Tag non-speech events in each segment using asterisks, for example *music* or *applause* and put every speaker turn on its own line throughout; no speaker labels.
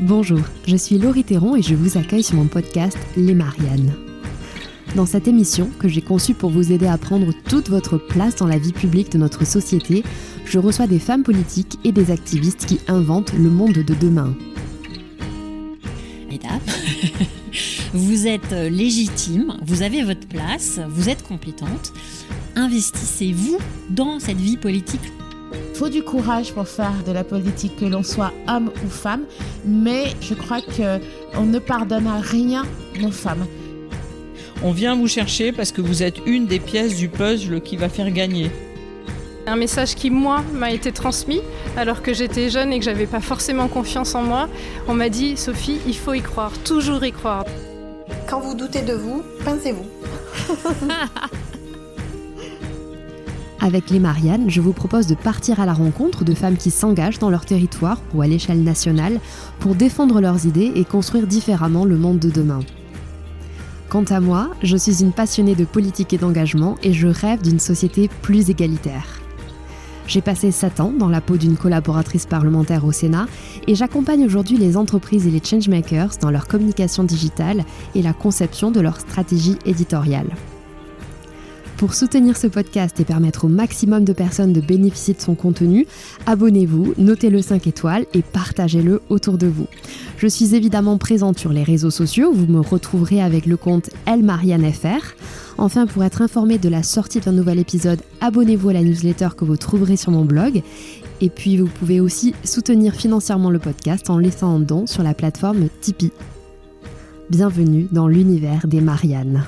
Bonjour, je suis Laurie Théron et je vous accueille sur mon podcast Les Mariannes. Dans cette émission, que j'ai conçue pour vous aider à prendre toute votre place dans la vie publique de notre société, je reçois des femmes politiques et des activistes qui inventent le monde de demain.
Mesdames, *laughs* vous êtes légitime, vous avez votre place, vous êtes compétente. Investissez-vous dans cette vie politique
faut du courage pour faire de la politique, que l'on soit homme ou femme, mais je crois qu'on ne pardonne à rien nos femmes.
On vient vous chercher parce que vous êtes une des pièces du puzzle qui va faire gagner.
Un message qui, moi, m'a été transmis alors que j'étais jeune et que j'avais pas forcément confiance en moi. On m'a dit, Sophie, il faut y croire, toujours y croire.
Quand vous doutez de vous, pincez-vous. *laughs*
Avec les Mariannes, je vous propose de partir à la rencontre de femmes qui s'engagent dans leur territoire ou à l'échelle nationale pour défendre leurs idées et construire différemment le monde de demain. Quant à moi, je suis une passionnée de politique et d'engagement et je rêve d'une société plus égalitaire. J'ai passé 7 ans dans la peau d'une collaboratrice parlementaire au Sénat et j'accompagne aujourd'hui les entreprises et les changemakers dans leur communication digitale et la conception de leur stratégie éditoriale. Pour soutenir ce podcast et permettre au maximum de personnes de bénéficier de son contenu, abonnez-vous, notez-le 5 étoiles et partagez-le autour de vous. Je suis évidemment présente sur les réseaux sociaux, vous me retrouverez avec le compte ElMarianneFR. Enfin, pour être informé de la sortie d'un nouvel épisode, abonnez-vous à la newsletter que vous trouverez sur mon blog. Et puis, vous pouvez aussi soutenir financièrement le podcast en laissant un don sur la plateforme Tipeee. Bienvenue dans l'univers des Mariannes.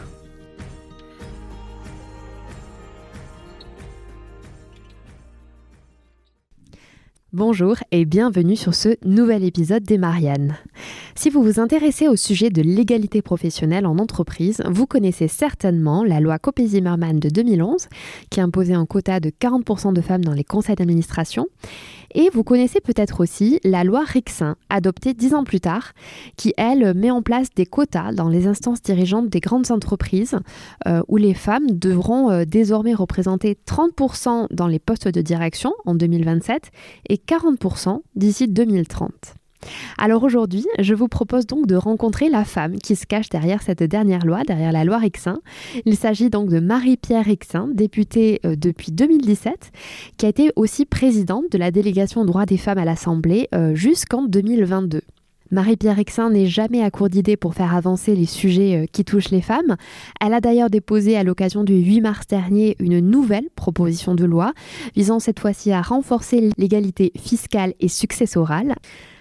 Bonjour et bienvenue sur ce nouvel épisode des Mariannes. Si vous vous intéressez au sujet de l'égalité professionnelle en entreprise, vous connaissez certainement la loi Copé-Zimmermann de 2011 qui imposait un quota de 40% de femmes dans les conseils d'administration et vous connaissez peut-être aussi la loi Rixin, adoptée dix ans plus tard, qui, elle, met en place des quotas dans les instances dirigeantes des grandes entreprises, euh, où les femmes devront euh, désormais représenter 30% dans les postes de direction en 2027 et 40% d'ici 2030. Alors aujourd'hui, je vous propose donc de rencontrer la femme qui se cache derrière cette dernière loi, derrière la loi Rixin. Il s'agit donc de Marie-Pierre Rixin, députée euh, depuis 2017, qui a été aussi présidente de la délégation droits des femmes à l'Assemblée euh, jusqu'en 2022. Marie-Pierre Rixin n'est jamais à court d'idées pour faire avancer les sujets euh, qui touchent les femmes. Elle a d'ailleurs déposé à l'occasion du 8 mars dernier une nouvelle proposition de loi visant cette fois-ci à renforcer l'égalité fiscale et successorale.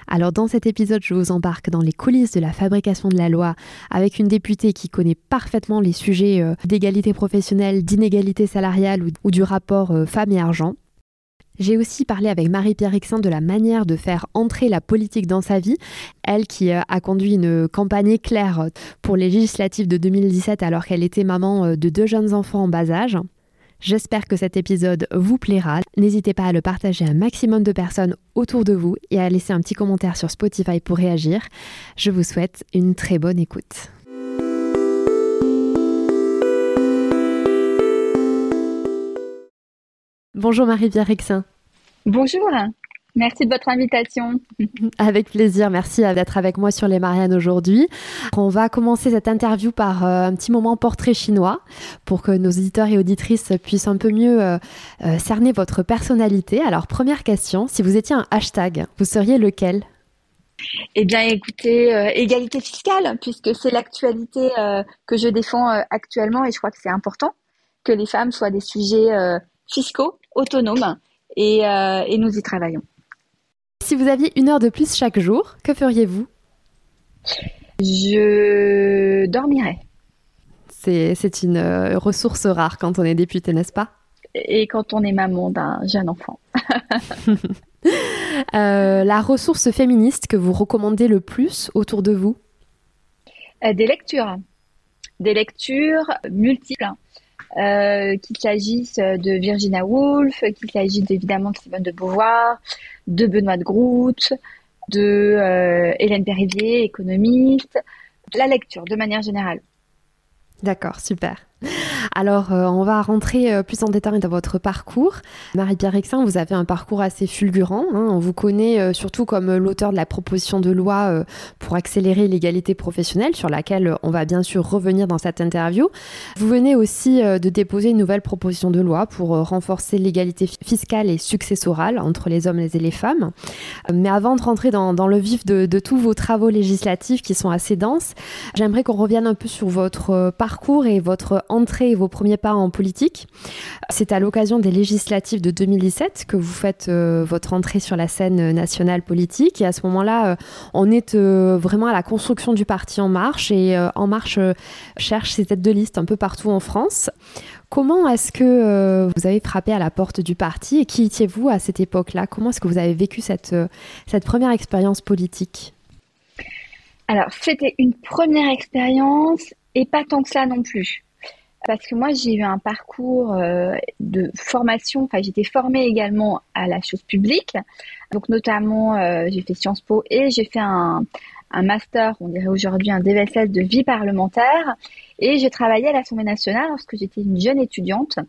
Alors dans cet épisode, je vous embarque dans les coulisses de la fabrication de la loi avec une députée qui connaît parfaitement les sujets euh, d'égalité professionnelle, d'inégalité salariale ou, du rapport euh, femmes et argent. J'ai aussi parlé avec Marie-Pierre Rixin de la manière de faire entrer la politique dans sa vie, elle qui euh, a conduit une campagne éclair pour les législatives de 2017 alors qu'elle était maman de deux jeunes enfants en bas âge. J'espère que cet épisode vous plaira. N'hésitez pas à le partager à un maximum de personnes autour de vous et à laisser un petit commentaire sur Spotify pour réagir. Je vous souhaite une très bonne écoute. Bonjour Marie-Pierre Rexin.
Bonjour. Merci de votre invitation.
Avec plaisir, merci d'être avec moi sur les Mariannes aujourd'hui. On va commencer cette interview par euh, un petit moment portrait chinois pour que nos auditeurs et auditrices puissent un peu mieux euh, euh, cerner votre personnalité. Alors première question, si vous étiez un hashtag, vous seriez lequel?
Eh bien, écoutez, égalité fiscale, puisque c'est l'actualité que je défends actuellement et je crois que c'est important que les femmes soient des sujets fiscaux, autonomes, et nous y travaillons.
Si vous aviez une heure de plus chaque jour, que feriez-vous?
Je dormirais.
C'est une euh, ressource rare quand on est député, n'est-ce pas?
Et quand on est maman d'un jeune enfant. *laughs*
Euh, la ressource féministe que vous recommandez le plus autour de vous?
Euh, Des lectures. Des lectures multiples. Qu'il s'agisse de Virginia Woolf, qu'il s'agisse évidemment de Simone de Beauvoir, de Benoît de Groot, de euh, Hélène Périvier, économiste, la lecture de manière générale.
D'accord, super. *laughs* Alors, euh, on va rentrer euh, plus en détail dans votre parcours. Marie-Pierre Rexin, vous avez un parcours assez fulgurant. Hein. On vous connaît euh, surtout comme l'auteur de la proposition de loi pour accélérer l'égalité professionnelle, sur laquelle on va bien sûr revenir dans cette interview. Vous venez aussi de déposer une nouvelle proposition de loi pour renforcer l'égalité fiscale et successorale entre les hommes et les femmes. Mais avant de rentrer dans, le vif de, de, tous vos travaux législatifs qui sont assez denses, j'aimerais qu'on revienne un peu sur votre parcours et votre entrée vos premiers pas en politique. C'est à l'occasion des législatives de 2017 que vous faites euh, votre entrée sur la scène nationale politique. Et à ce moment-là, euh, on est euh, vraiment à la construction du parti En Marche. Et En Marche cherche ses têtes de liste un peu partout en France. Comment est-ce que vous avez frappé à la porte du parti et qui étiez-vous à cette époque-là? Comment est-ce que vous avez vécu cette, cette première expérience politique?
Alors, c'était une première expérience et pas tant que ça non plus parce que moi j'ai eu un parcours euh, de formation, enfin j'étais formée également à la chose publique, donc notamment euh, j'ai fait Sciences Po et j'ai fait un, un master, on dirait aujourd'hui un DVSS de vie parlementaire, et j'ai travaillé à l'Assemblée nationale lorsque j'étais une jeune étudiante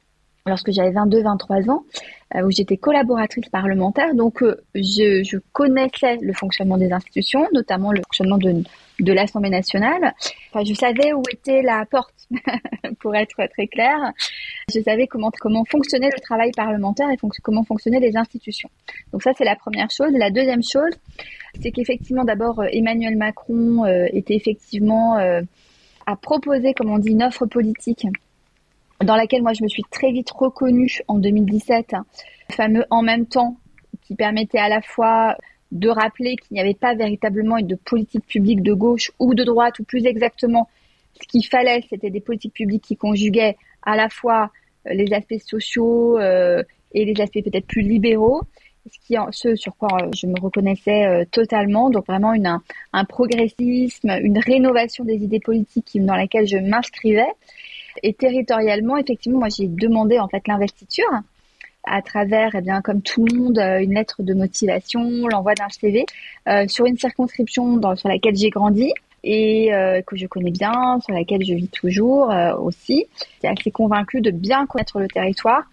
lorsque j'avais 22-23 ans, euh, où j'étais collaboratrice parlementaire. Donc, euh, je, je, connaissais le fonctionnement des institutions, notamment le fonctionnement de, de l'Assemblée nationale. Enfin, je savais où était la porte, *laughs* pour être très clair. Je savais comment, comment fonctionnait le travail parlementaire et comment fonctionnaient les institutions. Donc ça, c'est la première chose. La deuxième chose, c'est qu'effectivement, d'abord, euh, Emmanuel Macron était effectivement à proposer, comme on dit, une offre politique dans laquelle moi je me suis très vite reconnue en 2017, le fameux en même temps qui permettait à la fois de rappeler qu'il n'y avait pas véritablement de politique publique de gauche ou de droite, ou plus exactement, ce qu'il fallait, c'était des politiques publiques qui conjuguaient à la fois euh, les aspects sociaux euh, et les aspects peut-être plus libéraux, ce, sur quoi euh, je me reconnaissais totalement. Donc vraiment un, progressisme, une rénovation des idées politiques dans laquelle je m'inscrivais. Et territorialement, effectivement, moi j'ai demandé en fait l'investiture à travers, eh bien, comme tout le monde, euh, une lettre de motivation, l'envoi d'un CV euh, sur une circonscription sur laquelle j'ai grandi et euh, que je connais bien, sur laquelle je vis toujours aussi. J'étais assez convaincue de bien connaître le territoire.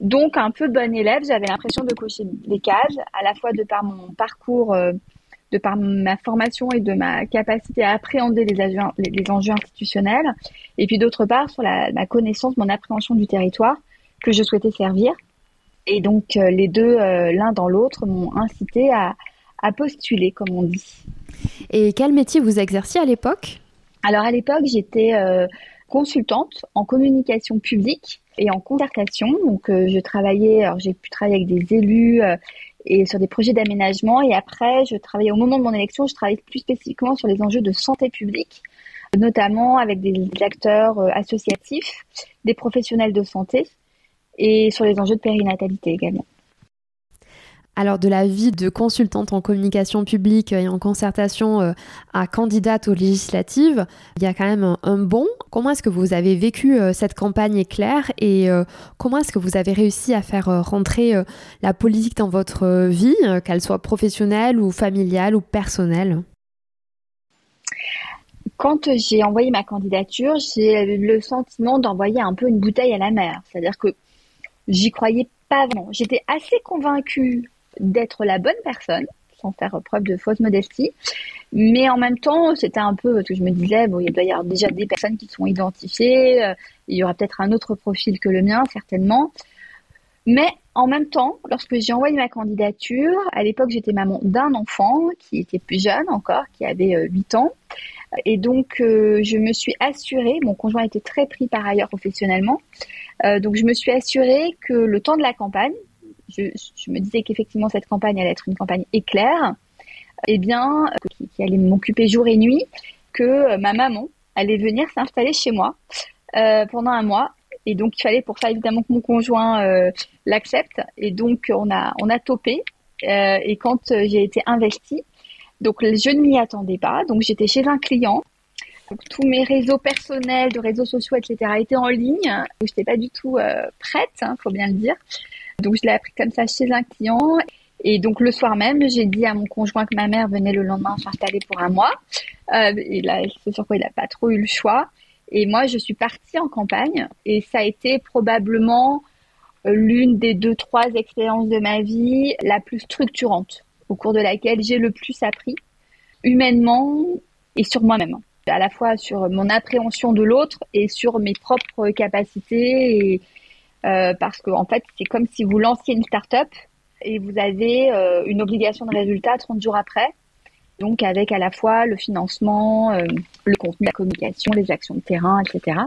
Donc, un peu bon élève, j'avais l'impression de cocher des cases, à la fois de par mon parcours de par ma formation et de ma capacité à appréhender les, les, enjeux institutionnels, et puis d'autre part sur la, ma connaissance, mon appréhension du territoire que je souhaitais servir. Et donc euh, les deux, euh, l'un dans l'autre, m'ont incité à, à, postuler, comme on dit.
Et quel métier vous exerciez à l'époque?
Alors à l'époque, j'étais euh, consultante en communication publique et en concertation. Donc je travaillais, alors j'ai pu travailler avec des élus et sur des projets d'aménagement. Et après, je travaillais au moment de mon élection, je travaillais plus spécifiquement sur les enjeux de santé publique, notamment avec des acteurs euh, associatifs, des professionnels de santé et sur les enjeux de périnatalité également.
Alors de la vie de consultante en communication publique et en concertation euh, à candidate aux législatives, il y a quand même un, bon. Comment est-ce que vous avez vécu euh, cette campagne éclair et euh, comment est-ce que vous avez réussi à faire rentrer la politique dans votre vie, qu'elle soit professionnelle ou familiale ou personnelle?
Quand j'ai envoyé ma candidature, j'ai le sentiment d'envoyer un peu une bouteille à la mer. C'est-à-dire que j'y croyais pas vraiment. J'étais assez convaincue d'être la bonne personne, sans faire preuve de fausse modestie. Mais en même temps, c'était un peu que je me disais, bon, il doit y avoir déjà des personnes qui sont identifiées, euh, il y aura peut-être un autre profil que le mien, certainement. Mais en même temps, lorsque j'ai envoyé ma candidature, à l'époque, j'étais maman d'un enfant qui était plus jeune encore, qui avait 8 euh, ans. Et donc, euh, je me suis assurée, mon conjoint était très pris par ailleurs professionnellement, donc je me suis assurée que le temps de la campagne, je, me disais qu'effectivement cette campagne allait être une campagne éclair, eh bien, qui, qui allait m'occuper jour et nuit, que euh, ma maman allait venir s'installer chez moi euh, pendant un mois. Et donc, il fallait pour ça évidemment que mon conjoint euh, l'accepte. Et donc, on a, on a topé. Euh, et quand euh, j'ai été investie, donc je ne m'y attendais pas. Donc, j'étais chez un client. Tous mes réseaux personnels, de réseaux sociaux, etc., étaient en ligne. Je n'étais pas du tout prête, hein, faut bien le dire. Donc je l'ai appris comme ça chez un client. Et donc le soir même, j'ai dit à mon conjoint que ma mère venait le lendemain s'installer pour un mois. Euh, et là, c'est sur quoi il n'a pas trop eu le choix. Et moi, je suis partie en campagne et ça a été probablement euh, l'une des deux, trois expériences de ma vie la plus structurante, au cours de laquelle j'ai le plus appris, humainement et sur moi-même. À la fois sur mon appréhension de l'autre et sur mes propres capacités. Euh, parce qu'en en fait, c'est comme si vous lanciez une start-up et vous avez euh, une obligation de résultat 30 jours après. Donc avec à la fois le financement, euh, le contenu, la communication, les actions de terrain, etc.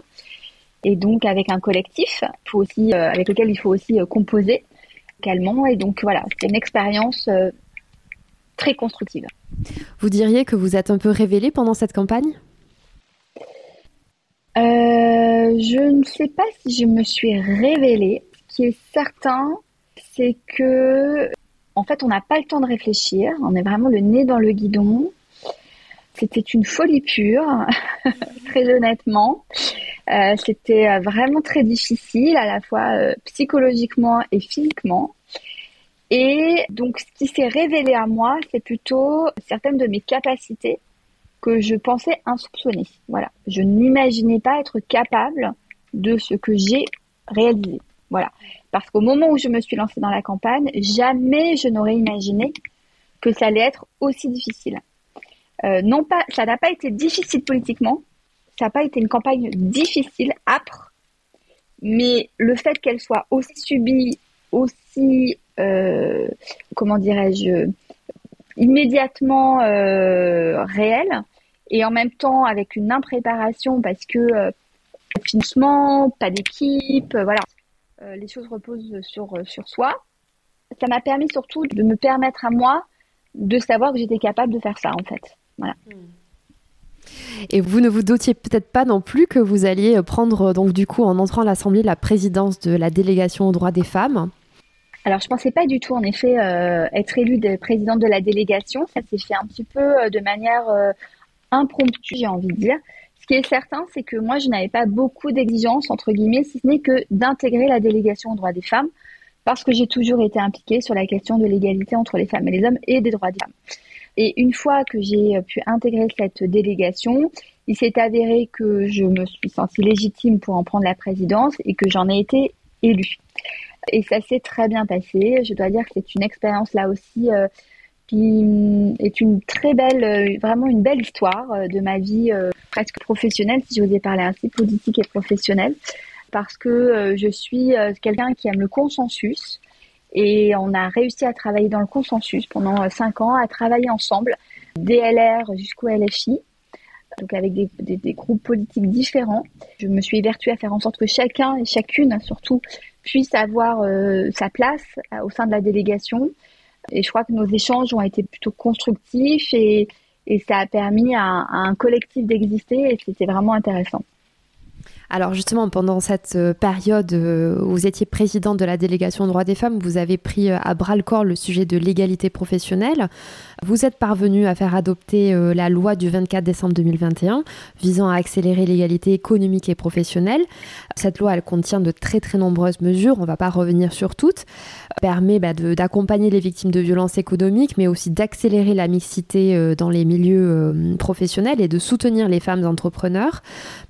Et donc avec un collectif faut aussi, euh, avec lequel il faut aussi composer calmement. Et donc voilà, c'est une expérience très constructive.
Vous diriez que vous êtes un peu révélée pendant cette campagne?
Je ne sais pas si je me suis révélée. Ce qui est certain, c'est que, en fait, on n'a pas le temps de réfléchir. On est vraiment le nez dans le guidon. C'était une folie pure, *laughs* très honnêtement. Euh, c'était euh, vraiment très difficile, à la fois euh, psychologiquement et physiquement. Et donc, ce qui s'est révélé à moi, c'est plutôt certaines de mes capacités que je pensais insoupçonnées. Voilà. Je n'imaginais pas être capable de ce que j'ai réalisé. Voilà. Parce qu'au moment où je me suis lancée dans la campagne, jamais je n'aurais imaginé que ça allait être aussi difficile. Euh, non pas, ça n'a pas été difficile politiquement, ça n'a pas été une campagne difficile, âpre, mais le fait qu'elle soit aussi subie, aussi, euh, comment dirais-je, immédiatement euh, réelle, et en même temps avec une impréparation parce que euh, financement, pas d'équipe, voilà, euh, les choses reposent sur, euh, sur soi. Ça m'a permis surtout de me permettre à moi de savoir que j'étais capable de faire ça, en fait. Voilà.
Et vous ne vous doutiez peut-être pas non plus que vous alliez prendre, donc du coup, en entrant à l'Assemblée, la présidence de la délégation aux droits des femmes
alors, je pensais pas du tout, en effet, euh, être élue de présidente de la délégation. Ça s'est fait un petit peu de manière impromptue, j'ai envie de dire qui est certain, c'est que moi, je n'avais pas beaucoup d'exigences, entre guillemets, si ce n'est que d'intégrer la délégation aux droits des femmes, parce que j'ai toujours été impliquée sur la question de l'égalité entre les femmes et les hommes et des droits des femmes. Et une fois que j'ai pu intégrer cette délégation, il s'est avéré que je me suis sentie légitime pour en prendre la présidence et que j'en ai été élue. Et ça s'est très bien passé. Je dois dire que c'est une expérience là aussi euh, qui est une très belle, euh, vraiment une belle histoire euh, de ma vie presque professionnelle, si j'osais parler ainsi, politique et professionnelle, parce que je suis quelqu'un qui aime le consensus. Et on a réussi à travailler dans le consensus pendant cinq ans, à travailler ensemble, DLR jusqu'au LFI, donc avec des, groupes politiques différents. Je me suis évertuée à faire en sorte que chacun et chacune, surtout, puisse avoir sa place au sein de la délégation et je crois que nos échanges ont été plutôt constructifs et, et ça a permis à, à un collectif d'exister et c'était vraiment intéressant.
Alors justement, pendant cette euh, période euh, où vous étiez présidente de la délégation droits des femmes, vous avez pris euh, à bras le corps le sujet de l'égalité professionnelle. Vous êtes parvenu à faire adopter la loi du 24 décembre 2021 visant à accélérer l'égalité économique et professionnelle. Cette loi, elle contient de très très nombreuses mesures, on ne va pas revenir sur toutes, permet bah, d'accompagner les victimes de violences économiques, mais aussi d'accélérer la mixité dans les milieux professionnels et de soutenir les femmes entrepreneurs.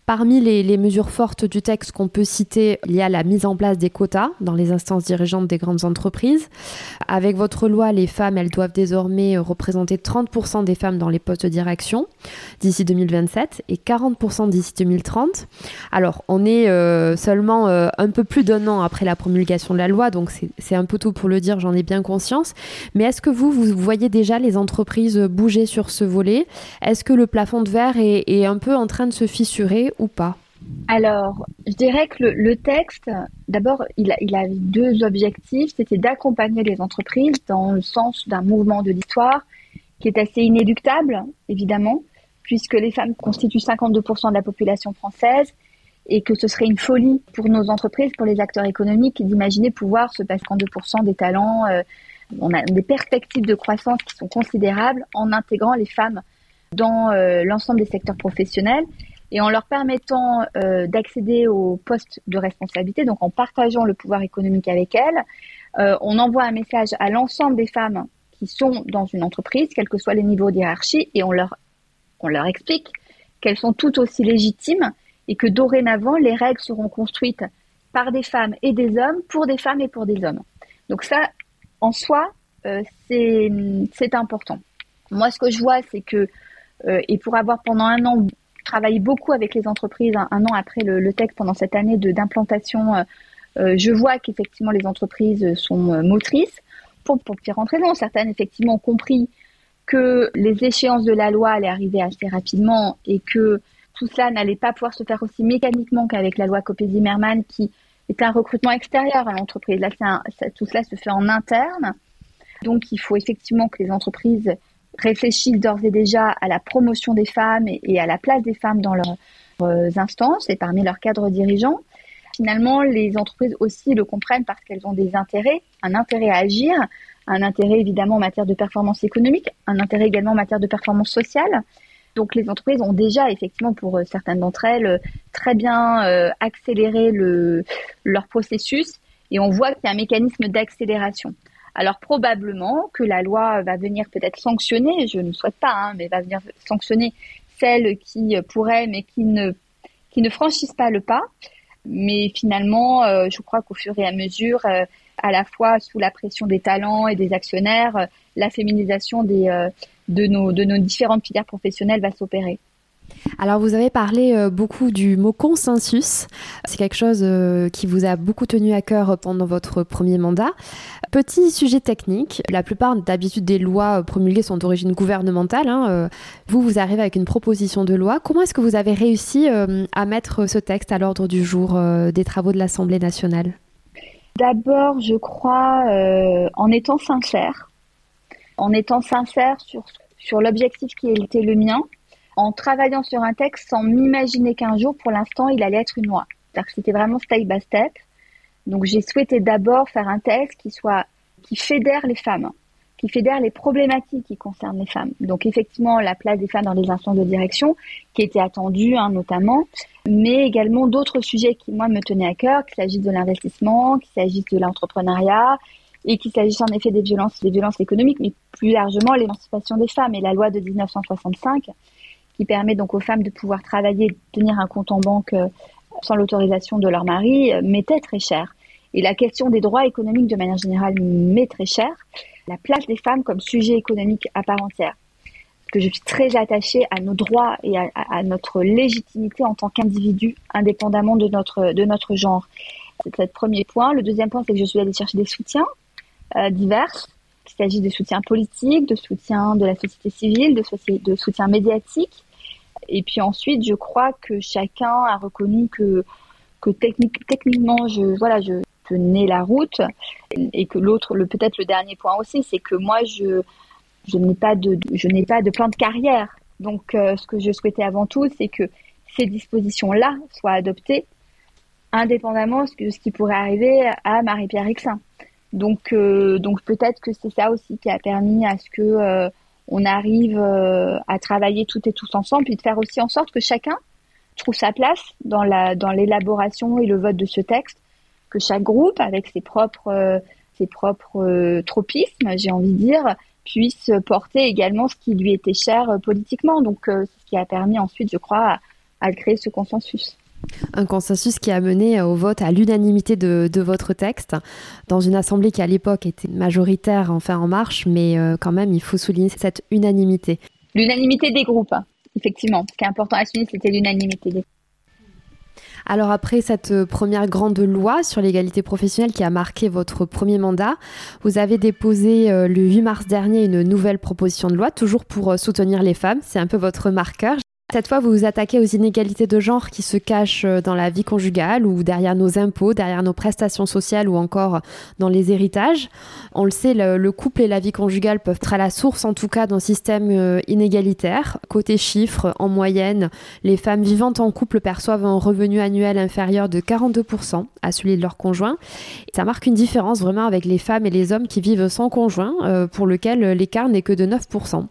Parmi les, mesures forte du texte qu'on peut citer, il y a la mise en place des quotas dans les instances dirigeantes des grandes entreprises. Avec votre loi, les femmes, elles doivent désormais représenter 30% des femmes dans les postes de direction d'ici 2027 et 40% d'ici 2030. Alors, on est euh, seulement euh, un peu plus d'un an après la promulgation de la loi, donc c'est un peu tôt pour le dire, j'en ai bien conscience. Mais est-ce que vous, vous voyez déjà les entreprises bouger sur ce volet? Est-ce que le plafond de verre est un peu en train de se fissurer ou pas
alors, je dirais que le, texte, d'abord, il, il a deux objectifs. C'était d'accompagner les entreprises dans le sens d'un mouvement de l'histoire qui est assez inéluctable, évidemment, puisque les femmes constituent 52% de la population française et que ce serait une folie pour nos entreprises, pour les acteurs économiques, d'imaginer pouvoir se passer 52% des talents. Euh, on a des perspectives de croissance qui sont considérables en intégrant les femmes dans euh, l'ensemble des secteurs professionnels et en leur permettant euh, d'accéder aux postes de responsabilité, donc en partageant le pouvoir économique avec elles, euh, on envoie un message à l'ensemble des femmes qui sont dans une entreprise, quels que soient les niveaux d'hierarchie, et on leur, on leur explique qu'elles sont toutes aussi légitimes et que dorénavant, les règles seront construites par des femmes et des hommes, pour des femmes et pour des hommes. Donc ça, en soi, euh, c'est important. Moi, ce que je vois, c'est que, euh, et pour avoir pendant un an travaillé beaucoup avec les entreprises, un, an après le, texte, pendant cette année d'implantation, euh, je vois qu'effectivement les entreprises sont motrices. Pour, pour rentrer dans certaines effectivement ont compris que les échéances de la loi allaient arriver assez rapidement et que tout cela n'allait pas pouvoir se faire aussi mécaniquement qu'avec la loi Copé-Zimmermann qui est un recrutement extérieur à l'entreprise. Là, tout cela se fait en interne. Donc, il faut effectivement que les entreprises réfléchissent d'ores et déjà à la promotion des femmes et, à la place des femmes dans leurs euh, instances et parmi leurs cadres dirigeants. Finalement, les entreprises aussi le comprennent parce qu'elles ont des intérêts, un intérêt à agir, un intérêt évidemment en matière de performance économique, un intérêt également en matière de performance sociale. Donc les entreprises ont déjà effectivement pour euh, certaines d'entre elles euh, très bien accéléré le, leur processus et on voit qu'il y a un mécanisme d'accélération. Alors probablement que la loi va venir peut-être sanctionner, je ne souhaite pas, hein, mais va venir sanctionner celles qui pourraient mais qui ne, qui franchissent pas le pas. Mais finalement, je crois qu'au fur et à mesure, à la fois sous la pression des talents et des actionnaires, la féminisation de nos différentes filières professionnelles va s'opérer.
Alors vous avez parlé euh, beaucoup du mot consensus. C'est quelque chose euh, qui vous a beaucoup tenu à cœur pendant votre premier mandat. Petit sujet technique, la plupart d'habitude des lois promulguées sont d'origine gouvernementale. Hein, vous, vous arrivez avec une proposition de loi. Comment est-ce que vous avez réussi euh, à mettre ce texte à l'ordre du jour des travaux de l'Assemblée nationale?
D'abord, je crois en étant sincère en étant sincère sur, sur l'objectif qui était le mien, en travaillant sur un texte sans m'imaginer qu'un jour, pour l'instant, il allait être une loi. C'était vraiment step by step. Donc j'ai souhaité d'abord faire un texte qui soit qui fédère les femmes, qui fédère les problématiques qui concernent les femmes. Donc effectivement la place des femmes dans les instances de direction, qui était attendue hein, notamment, mais également d'autres sujets qui moi me tenaient à cœur, qu'il s'agisse de l'investissement, qu'il s'agisse de l'entrepreneuriat, et qu'il s'agisse en effet des violences, des violences économiques, mais plus largement l'émancipation des femmes et la loi de 1965 qui permet donc aux femmes de pouvoir travailler, tenir un compte en banque euh, sans l'autorisation de leur mari, euh, m'était très cher. Et la question des droits économiques de manière générale m'est très chère. La place des femmes comme sujet économique à part entière. Parce que je suis très attachée à nos droits et à, notre légitimité en tant qu'individu, indépendamment de notre, de notre genre. C'est le premier point. Le deuxième point, c'est que je suis allée chercher des soutiens euh, diverses, qu'il s'agisse de soutien politique, de soutien de la société civile, de, de soutien médiatique. Et puis ensuite, je crois que chacun a reconnu que, que technique, techniquement, je, voilà, je tenais la route. Et que l'autre, le, peut-être le dernier point aussi, c'est que moi, je, je n'ai pas de, je n'ai pas de plan de carrière. Donc, euh, ce que je souhaitais avant tout, c'est que ces dispositions-là soient adoptées indépendamment de ce qui pourrait arriver à Marie-Pierre Rixin. Donc, euh, donc peut-être que c'est ça aussi qui a permis à ce que euh, on arrive euh, à travailler toutes et tous ensemble, puis de faire aussi en sorte que chacun trouve sa place dans la dans l'élaboration et le vote de ce texte, que chaque groupe, avec ses propres ses propres tropismes, j'ai envie de dire, puisse porter également ce qui lui était cher politiquement. Donc, c'est ce qui a permis ensuite, je crois, à créer ce consensus.
Un consensus qui a mené au vote à l'unanimité de, votre texte dans une assemblée qui à l'époque était majoritaire, enfin en marche, mais euh, quand même il faut souligner cette unanimité.
L'unanimité des groupes, effectivement. Ce qui est important à souligner, c'était l'unanimité des groupes.
Alors après cette première grande loi sur l'égalité professionnelle qui a marqué votre premier mandat, vous avez déposé euh, le 8 mars dernier une nouvelle proposition de loi, toujours pour euh, soutenir les femmes. C'est un peu votre marqueur. Cette fois, vous vous attaquez aux inégalités de genre qui se cachent euh, dans la vie conjugale ou derrière nos impôts, derrière nos prestations sociales ou encore dans les héritages. On le sait, le, couple et la vie conjugale peuvent être à la source, en tout cas, d'un système euh, inégalitaire. Côté chiffres, en moyenne, les femmes vivantes en couple perçoivent un revenu annuel inférieur de 42% à celui de leur conjoint. Ça marque une différence vraiment avec les femmes et les hommes qui vivent sans conjoint, euh, pour lequel l'écart n'est que de 9%.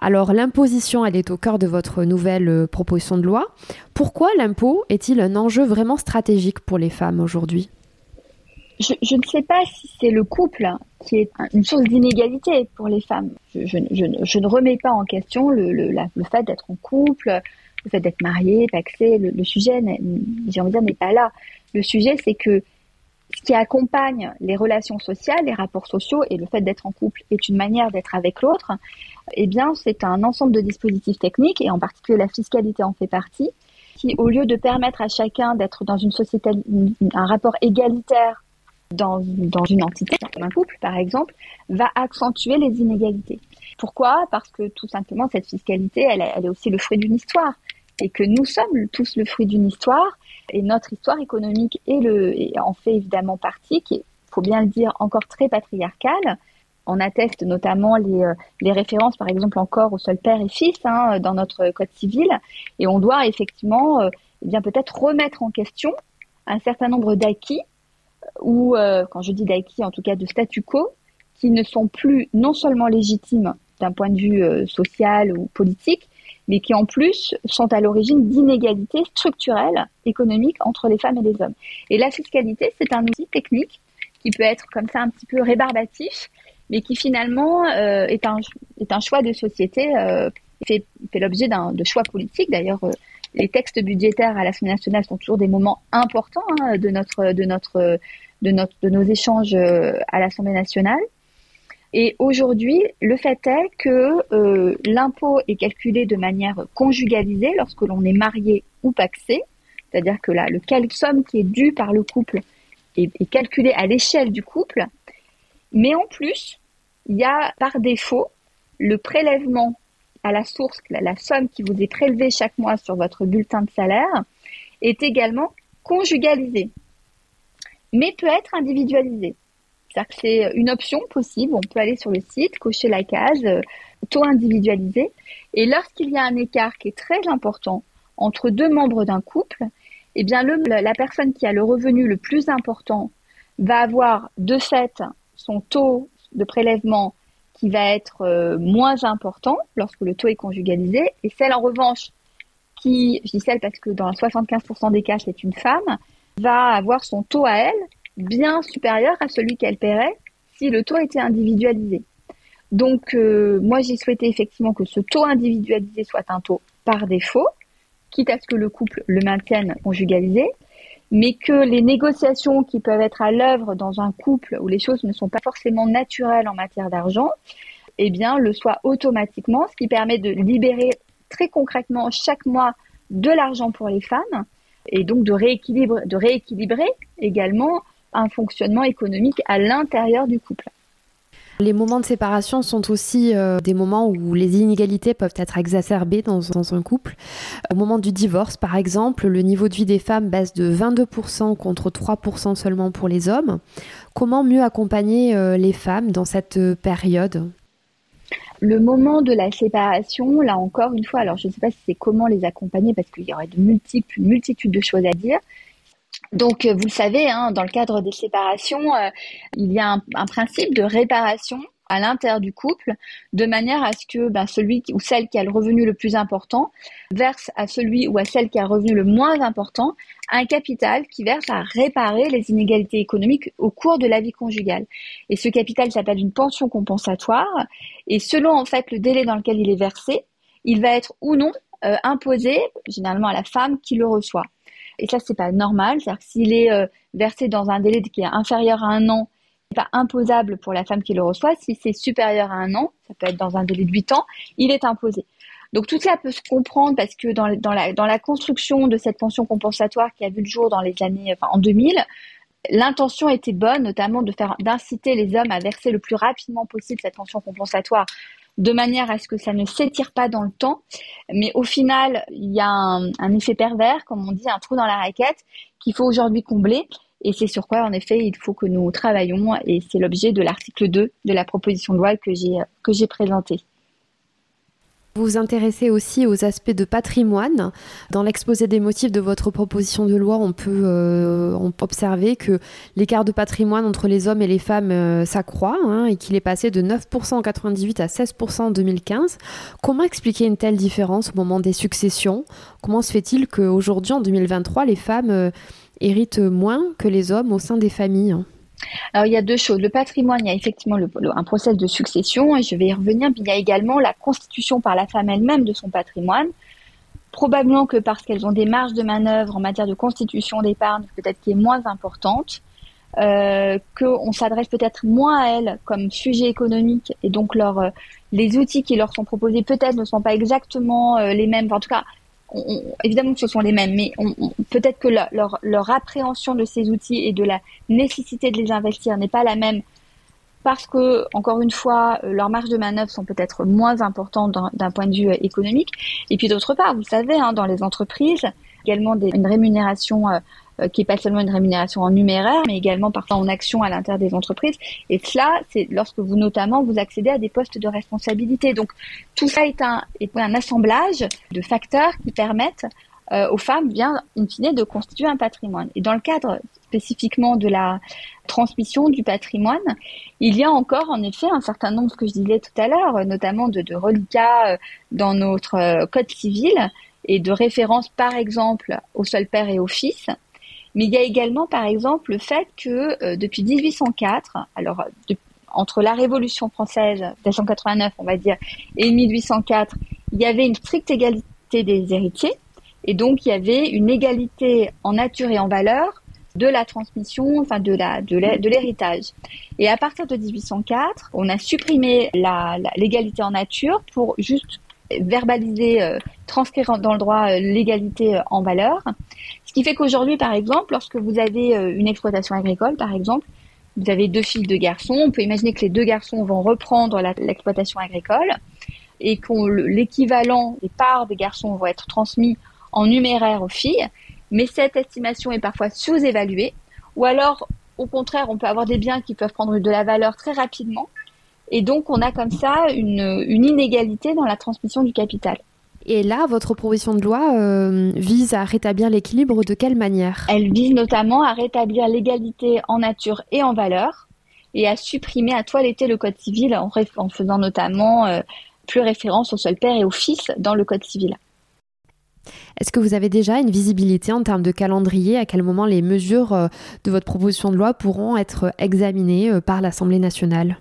Alors l'imposition, elle est au cœur de votre nouvelle euh, proposition de loi. Pourquoi l'impôt est-il un enjeu vraiment stratégique pour les femmes aujourd'hui?
Je, ne sais pas si c'est le couple qui est une source d'inégalité pour les femmes. Je, ne remets pas en question le, fait d'être en couple. le fait d'être marié, paxé, le, le sujet, j'ai envie de dire, n'est pas là. Le sujet, c'est que ce qui accompagne les relations sociales, les rapports sociaux et le fait d'être en couple est une manière d'être avec l'autre, eh bien, c'est un ensemble de dispositifs techniques, et en particulier la fiscalité en fait partie, qui, au lieu de permettre à chacun d'être dans une société, un rapport égalitaire dans, dans une entité, dans un couple par exemple, va accentuer les inégalités. Pourquoi? Parce que tout simplement, cette fiscalité, elle, elle est aussi le fruit d'une histoire, et que nous sommes tous le fruit d'une histoire, et notre histoire économique est le, en fait évidemment partie, qui est, faut bien le dire, encore très patriarcale. On atteste notamment les, euh, les références, par exemple, encore au seul père et fils hein, dans notre code civil. Et on doit effectivement, euh, eh peut-être remettre en question un certain nombre d'acquis, ou euh, quand je dis d'acquis, en tout cas de statu quo, qui ne sont plus non seulement légitimes d'un point de vue social ou politique, mais qui en plus sont à l'origine d'inégalités structurelles économiques entre les femmes et les hommes. Et la fiscalité, c'est un outil technique qui peut être comme ça un petit peu rébarbatif, mais qui finalement euh, est, un, est un choix de société, euh, fait, fait l'objet de choix politiques. D'ailleurs, euh, les textes budgétaires à l'Assemblée nationale sont toujours des moments importants hein, de, notre, de, notre, de, notre, de nos échanges euh, à l'Assemblée nationale. Et aujourd'hui, le fait est que euh, l'impôt est calculé de manière conjugalisée lorsque l'on est marié ou paxé, c'est-à-dire que là, le somme qui est due par le couple est, est calculé à l'échelle du couple. Mais en plus, il y a par défaut le prélèvement à la source, la, la somme qui vous est prélevée chaque mois sur votre bulletin de salaire, est également conjugalisée, mais peut être individualisée. C'est-à-dire que c'est une option possible. On peut aller sur le site, cocher la case, euh, taux individualisé. Et lorsqu'il y a un écart qui est très important entre deux membres d'un couple, eh bien la personne qui a le revenu le plus important va avoir de fait son taux de prélèvement qui va être euh, moins important lorsque le taux est conjugalisé. Et celle en revanche qui, je dis celle parce que dans 75% des cas c'est une femme, va avoir son taux à elle bien supérieur à celui qu'elle paierait si le taux était individualisé. Donc, euh, moi, j'ai souhaité effectivement que ce taux individualisé soit un taux par défaut, quitte à ce que le couple le maintienne conjugalisé, mais que les négociations qui peuvent être à l'œuvre dans un couple où les choses ne sont pas forcément naturelles en matière d'argent, eh bien, le soient automatiquement, ce qui permet de libérer très concrètement chaque mois de l'argent pour les femmes et donc de, rééquilibre, de rééquilibrer également un fonctionnement économique à l'intérieur du couple.
Les moments de séparation sont aussi euh, des moments où les inégalités peuvent être exacerbées dans, dans, un couple. Au moment du divorce, par exemple, le niveau de vie des femmes baisse de 22% contre 3% seulement pour les hommes. Comment mieux accompagner euh, les femmes dans cette euh, période?
Le moment de la séparation, là encore une fois, alors je ne sais pas si c'est comment les accompagner parce qu'il y aurait de multiples, une multitude de choses à dire. Donc, euh, vous le savez, hein, dans le cadre des séparations, euh, il y a un, principe de réparation à l'intérieur du couple, de manière à ce que ben, celui ou celle qui a le revenu le plus important verse à celui ou à celle qui a le revenu le moins important un capital qui verse à réparer les inégalités économiques au cours de la vie conjugale. Et ce capital s'appelle une pension compensatoire, et selon en fait le délai dans lequel il est versé, il va être ou non euh, imposé généralement à la femme qui le reçoit. Et ça, c'est pas normal. C'est-à-dire que s'il est euh, versé dans un délai qui est inférieur à un an, c'est pas imposable pour la femme qui le reçoit. Si c'est supérieur à un an, ça peut être dans un délai de 8 ans, il est imposé. Donc tout cela peut se comprendre parce que dans, dans, la, dans la construction de cette pension compensatoire qui a vu le jour dans les années, enfin en 2000, l'intention était bonne, notamment de faire d'inciter les hommes à verser le plus rapidement possible cette pension compensatoire de manière à ce que ça ne s'étire pas dans le temps. Mais au final, il y a un, effet pervers, comme on dit, un trou dans la raquette qu'il faut aujourd'hui combler. Et c'est sur quoi, en effet, il faut que nous travaillons. Et c'est l'objet de l'article 2 de la proposition de loi que j'ai, que j'ai présentée.
Vous intéressez aussi aux aspects de patrimoine. Dans l'exposé des motifs de votre proposition de loi, on peut, euh, observer que l'écart de patrimoine entre les hommes et les femmes euh, s'accroît hein, et qu'il est passé de 9% en 98 à 16% en 2015. Comment expliquer une telle différence au moment des successions? Comment se fait-il qu'aujourd'hui, en 2023, les femmes euh, héritent moins que les hommes au sein des familles?
Alors, il y a deux choses. Le patrimoine, il y a effectivement un process de succession, et je vais y revenir, mais il y a également la constitution par la femme elle-même de son patrimoine. probablement que parce qu'elles ont des marges de manœuvre en matière de constitution d'épargne peut-être qui est moins importante, euh, qu'on s'adresse peut-être moins à elles comme sujet économique et donc leur, euh, les outils qui leur sont proposés peut-être ne sont pas exactement euh, les mêmes. en tout cas, évidemment que ce sont les mêmes, mais peut-être que leur, leur appréhension de ces outils et de la nécessité de les investir n'est pas la même parce que, encore une fois, euh, leurs marges de manœuvre sont peut-être moins importantes d'un point de vue euh, économique. Et puis d'autre part, vous savez, hein, dans les entreprises, également une rémunération euh, qui est pas seulement une rémunération en numéraire, mais également parfois en action à l'intérieur des entreprises. Et cela, c'est lorsque vous notamment vous accédez à des postes de responsabilité. Donc tout ça est un, est un assemblage de facteurs qui permettent aux femmes, bien in fine, de constituer un patrimoine. Et dans le cadre spécifiquement de la transmission du patrimoine, il y a encore en effet un certain nombre, que je disais tout à l'heure, notamment de, de reliquats euh, dans notre euh, code civil et de références par exemple au seul père et au fils. Mais il y a également par exemple le fait que euh, depuis 1804, alors entre la Révolution française 1789 on va dire et 1804, il y avait une stricte égalité des héritiers et donc il y avait une égalité en nature et en valeur de la transmission, enfin de la de l'héritage. Et à partir de 1804, on a supprimé l'égalité en nature pour juste verbaliser, euh, transcrire dans le droit euh, l'égalité euh, en valeur. Ce qui fait qu'aujourd'hui, par exemple, lorsque vous avez une exploitation agricole, par exemple, vous avez deux filles, deux garçons, on peut imaginer que les deux garçons vont reprendre l'exploitation agricole et que l'équivalent des parts des garçons vont être transmis en numéraire aux filles mais cette estimation est parfois sous-évaluée, ou alors au contraire, on peut avoir des biens qui peuvent prendre de la valeur très rapidement, et donc on a comme ça une, inégalité dans la transmission du capital.
Et là, votre proposition de loi euh, vise à rétablir l'équilibre de quelle manière?
Elle vise notamment à rétablir l'égalité en nature et en valeur, et à supprimer, à toiletter le code civil en, en faisant notamment euh, plus référence au seul père et au fils dans le code civil.
Est-ce que vous avez déjà une visibilité en termes de calendrier? À quel moment les mesures euh, de votre proposition de loi pourront être examinées par l'Assemblée nationale?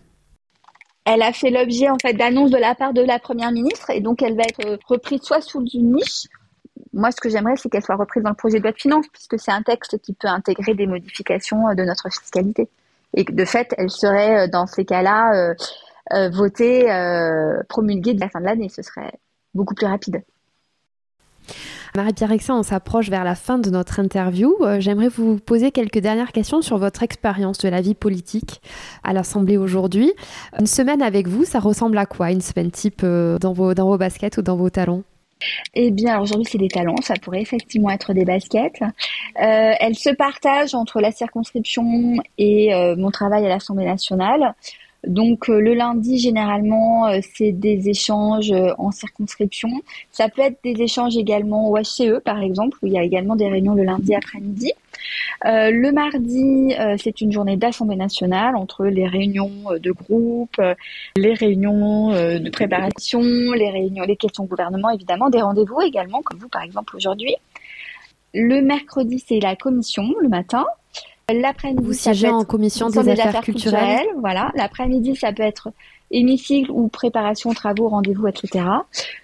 Elle a fait l'objet en fait d'annonces de la part de la première ministre et donc elle va être euh, reprise soit sous une niche. Moi, ce que j'aimerais, c'est qu'elle soit reprise dans le projet de loi de finances puisque c'est un texte qui peut intégrer des modifications de notre fiscalité et de fait, elle serait dans ces cas-là votée, promulguée de la fin de l'année. Ce serait beaucoup plus rapide.
Marie-Pierre on s'approche vers la fin de notre interview. Euh, j'aimerais vous poser quelques dernières questions sur votre expérience de la vie politique à l'Assemblée aujourd'hui. Une semaine avec vous, ça ressemble à quoi Une semaine type euh, dans vos, baskets ou dans vos talons?
Eh bien, aujourd'hui, c'est des talons. Ça pourrait effectivement être des baskets. Euh, elle se partage entre la circonscription et mon travail à l'Assemblée nationale. Donc euh, le lundi, généralement, euh, c'est des échanges euh, en circonscription. Ça peut être des échanges également au HCE, par exemple, où il y a également des réunions le lundi après-midi. le mardi, c'est une journée d'Assemblée nationale entre les réunions de groupe, les réunions de préparation, les réunions, les questions gouvernement, évidemment, des rendez-vous également, comme vous par exemple aujourd'hui. Le mercredi, c'est la commission le matin.
L'après-midi, vous siégez en commission des, affaires, culturelles.
Voilà. L'après-midi, ça peut être hémicycle ou préparation, travaux, rendez-vous, etc.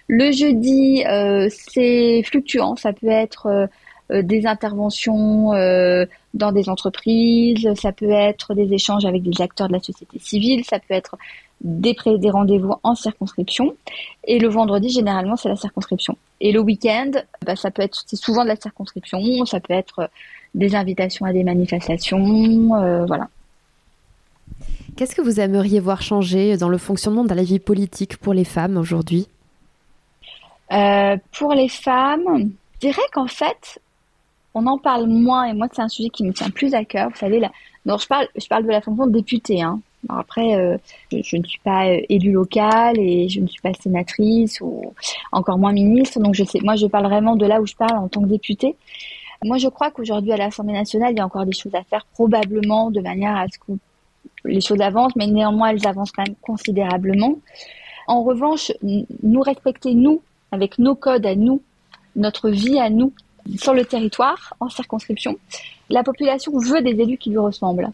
Le jeudi, euh, c'est fluctuant. Ça peut être euh, des interventions euh, dans des entreprises, ça peut être des échanges avec des acteurs de la société civile, ça peut être des, des rendez-vous en circonscription. Et le vendredi, généralement, c'est la circonscription. Et le week-end, bah, ça peut être, c'est souvent de la circonscription, ça peut être des invitations à des manifestations, euh, voilà.
Qu'est-ce que vous aimeriez voir changer dans le fonctionnement de la vie politique pour les femmes aujourd'hui?
Euh, Pour les femmes, je dirais qu'en fait, on en parle moins, et moi c'est un sujet qui me tient plus à cœur. Vous savez, là, non, je parle, je parle de la fonction de députée. Hein. après, euh, je, ne suis pas élue locale et je ne suis pas sénatrice ou encore moins ministre, donc je sais, moi je parle vraiment de là où je parle en tant que députée. Moi, je crois qu'aujourd'hui, à l'Assemblée nationale, il y a encore des choses à faire, probablement de manière à ce que les choses avancent, mais néanmoins, elles avancent quand même considérablement. En revanche, nous respecter, nous, avec nos codes à nous, notre vie à nous, sur le territoire, en circonscription, la population veut des élus qui lui ressemblent.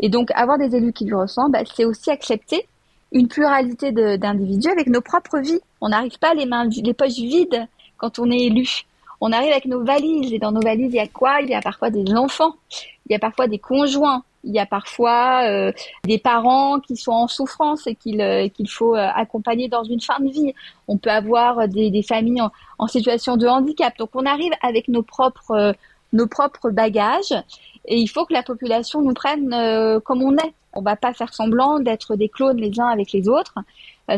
Et donc, avoir des élus qui lui ressemblent, bah, c'est aussi accepter une pluralité d'individus avec nos propres vies. On n'arrive pas les mains, les poches vides quand on est élu. On arrive avec nos valises et dans nos valises, il y a quoi? Il y a parfois des enfants, il y a parfois des conjoints, il y a parfois euh, des parents qui sont en souffrance et qu'il euh, faut euh, accompagner dans une fin de vie. On peut avoir des, des familles en, en, situation de handicap. Donc on arrive avec nos propres nos propres bagages et il faut que la population nous prenne comme on est. On va pas faire semblant d'être des clones les uns avec les autres.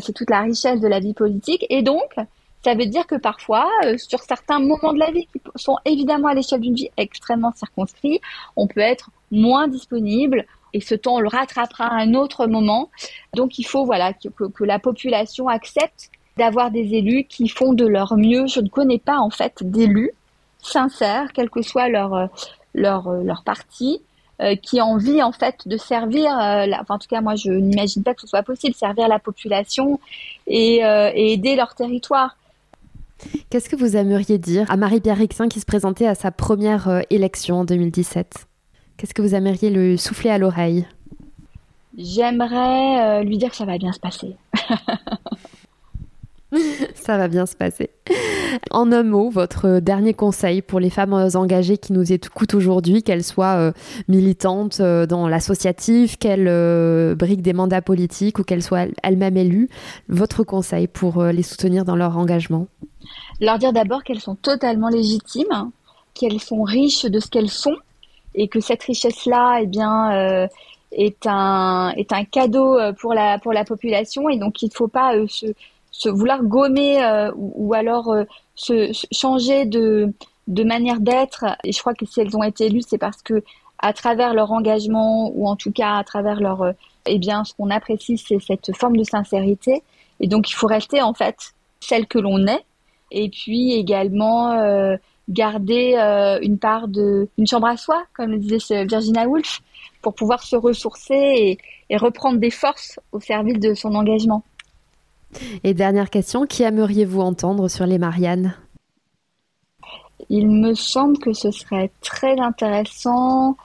C'est toute la richesse de la vie politique et donc ça veut dire que parfois, sur certains moments de la vie qui sont évidemment à l'échelle d'une vie extrêmement circonscrite, on peut être moins disponible et ce temps on le rattrapera à un autre moment. Donc il faut voilà que, la population accepte d'avoir des élus qui font de leur mieux. Je ne connais pas en fait d'élus sincères, quel que soit leur leur leur parti, euh, qui ont envie en fait de servir. Euh, enfin, en tout cas, moi, je n'imagine pas que ce soit possible servir la population euh, et aider leur territoire.
Qu'est-ce que vous aimeriez dire à Marie-Pierre Rixin qui se présentait à sa première élection en 2017 Qu'est-ce que vous aimeriez lui souffler à l'oreille?
J'aimerais euh, lui dire que ça va bien se passer. *laughs* *laughs*
ça va bien se passer. En un mot, votre dernier conseil pour les femmes engagées qui nous écoutent aujourd'hui, qu'elles soient euh, militantes euh, dans l'associatif, qu'elles briquent des mandats politiques ou qu'elles soient elles-mêmes élues, votre conseil pour les soutenir dans leur engagement?
Leur dire d'abord qu'elles sont totalement légitimes, qu'elles sont riches de ce qu'elles sont et que cette richesse-là, eh bien, euh, est un est un cadeau euh, pour la pour la population et donc il ne faut pas euh, se, se vouloir gommer ou, ou, alors se, changer de de manière d'être. Et je crois que si elles ont été élues, c'est parce que à travers leur engagement ou en tout cas à travers leur eh bien ce qu'on apprécie c'est cette forme de sincérité et donc il faut rester en fait celle que l'on est et puis également euh, garder euh, une part de une chambre à soi, comme le disait Virginia Woolf, pour pouvoir se ressourcer et, et, reprendre des forces au service de son engagement.
Et dernière question, qui aimeriez-vous entendre sur les Mariannes?
Il me semble que ce serait très intéressant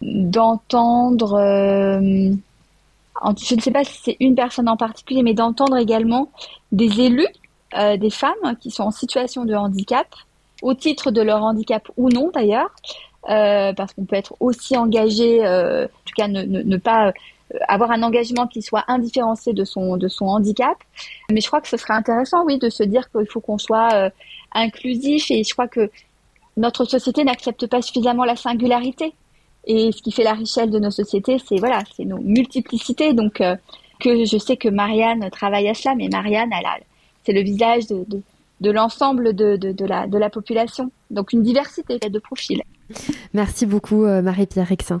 d'entendre, euh, je ne sais pas si c'est une personne en particulier, mais d'entendre également des élus, euh, des femmes qui sont en situation de handicap, au titre de leur handicap ou non d'ailleurs, euh, parce qu'on peut être aussi engagé, en tout cas ne, pas avoir un engagement qui soit indifférencié de son de son handicap. Mais je crois que ce serait intéressant, oui, de se dire qu'il faut qu'on soit euh, inclusif et je crois que notre société n'accepte pas suffisamment la singularité. Et ce qui fait la richesse de nos sociétés, c'est voilà, c'est nos multiplicités. Donc euh, que je sais que Marianne travaille à cela, mais Marianne, elle c'est le visage de, de l'ensemble de, de, de, la, de la population. Donc une diversité de profils.
Merci beaucoup euh, Marie-Pierre Rexin.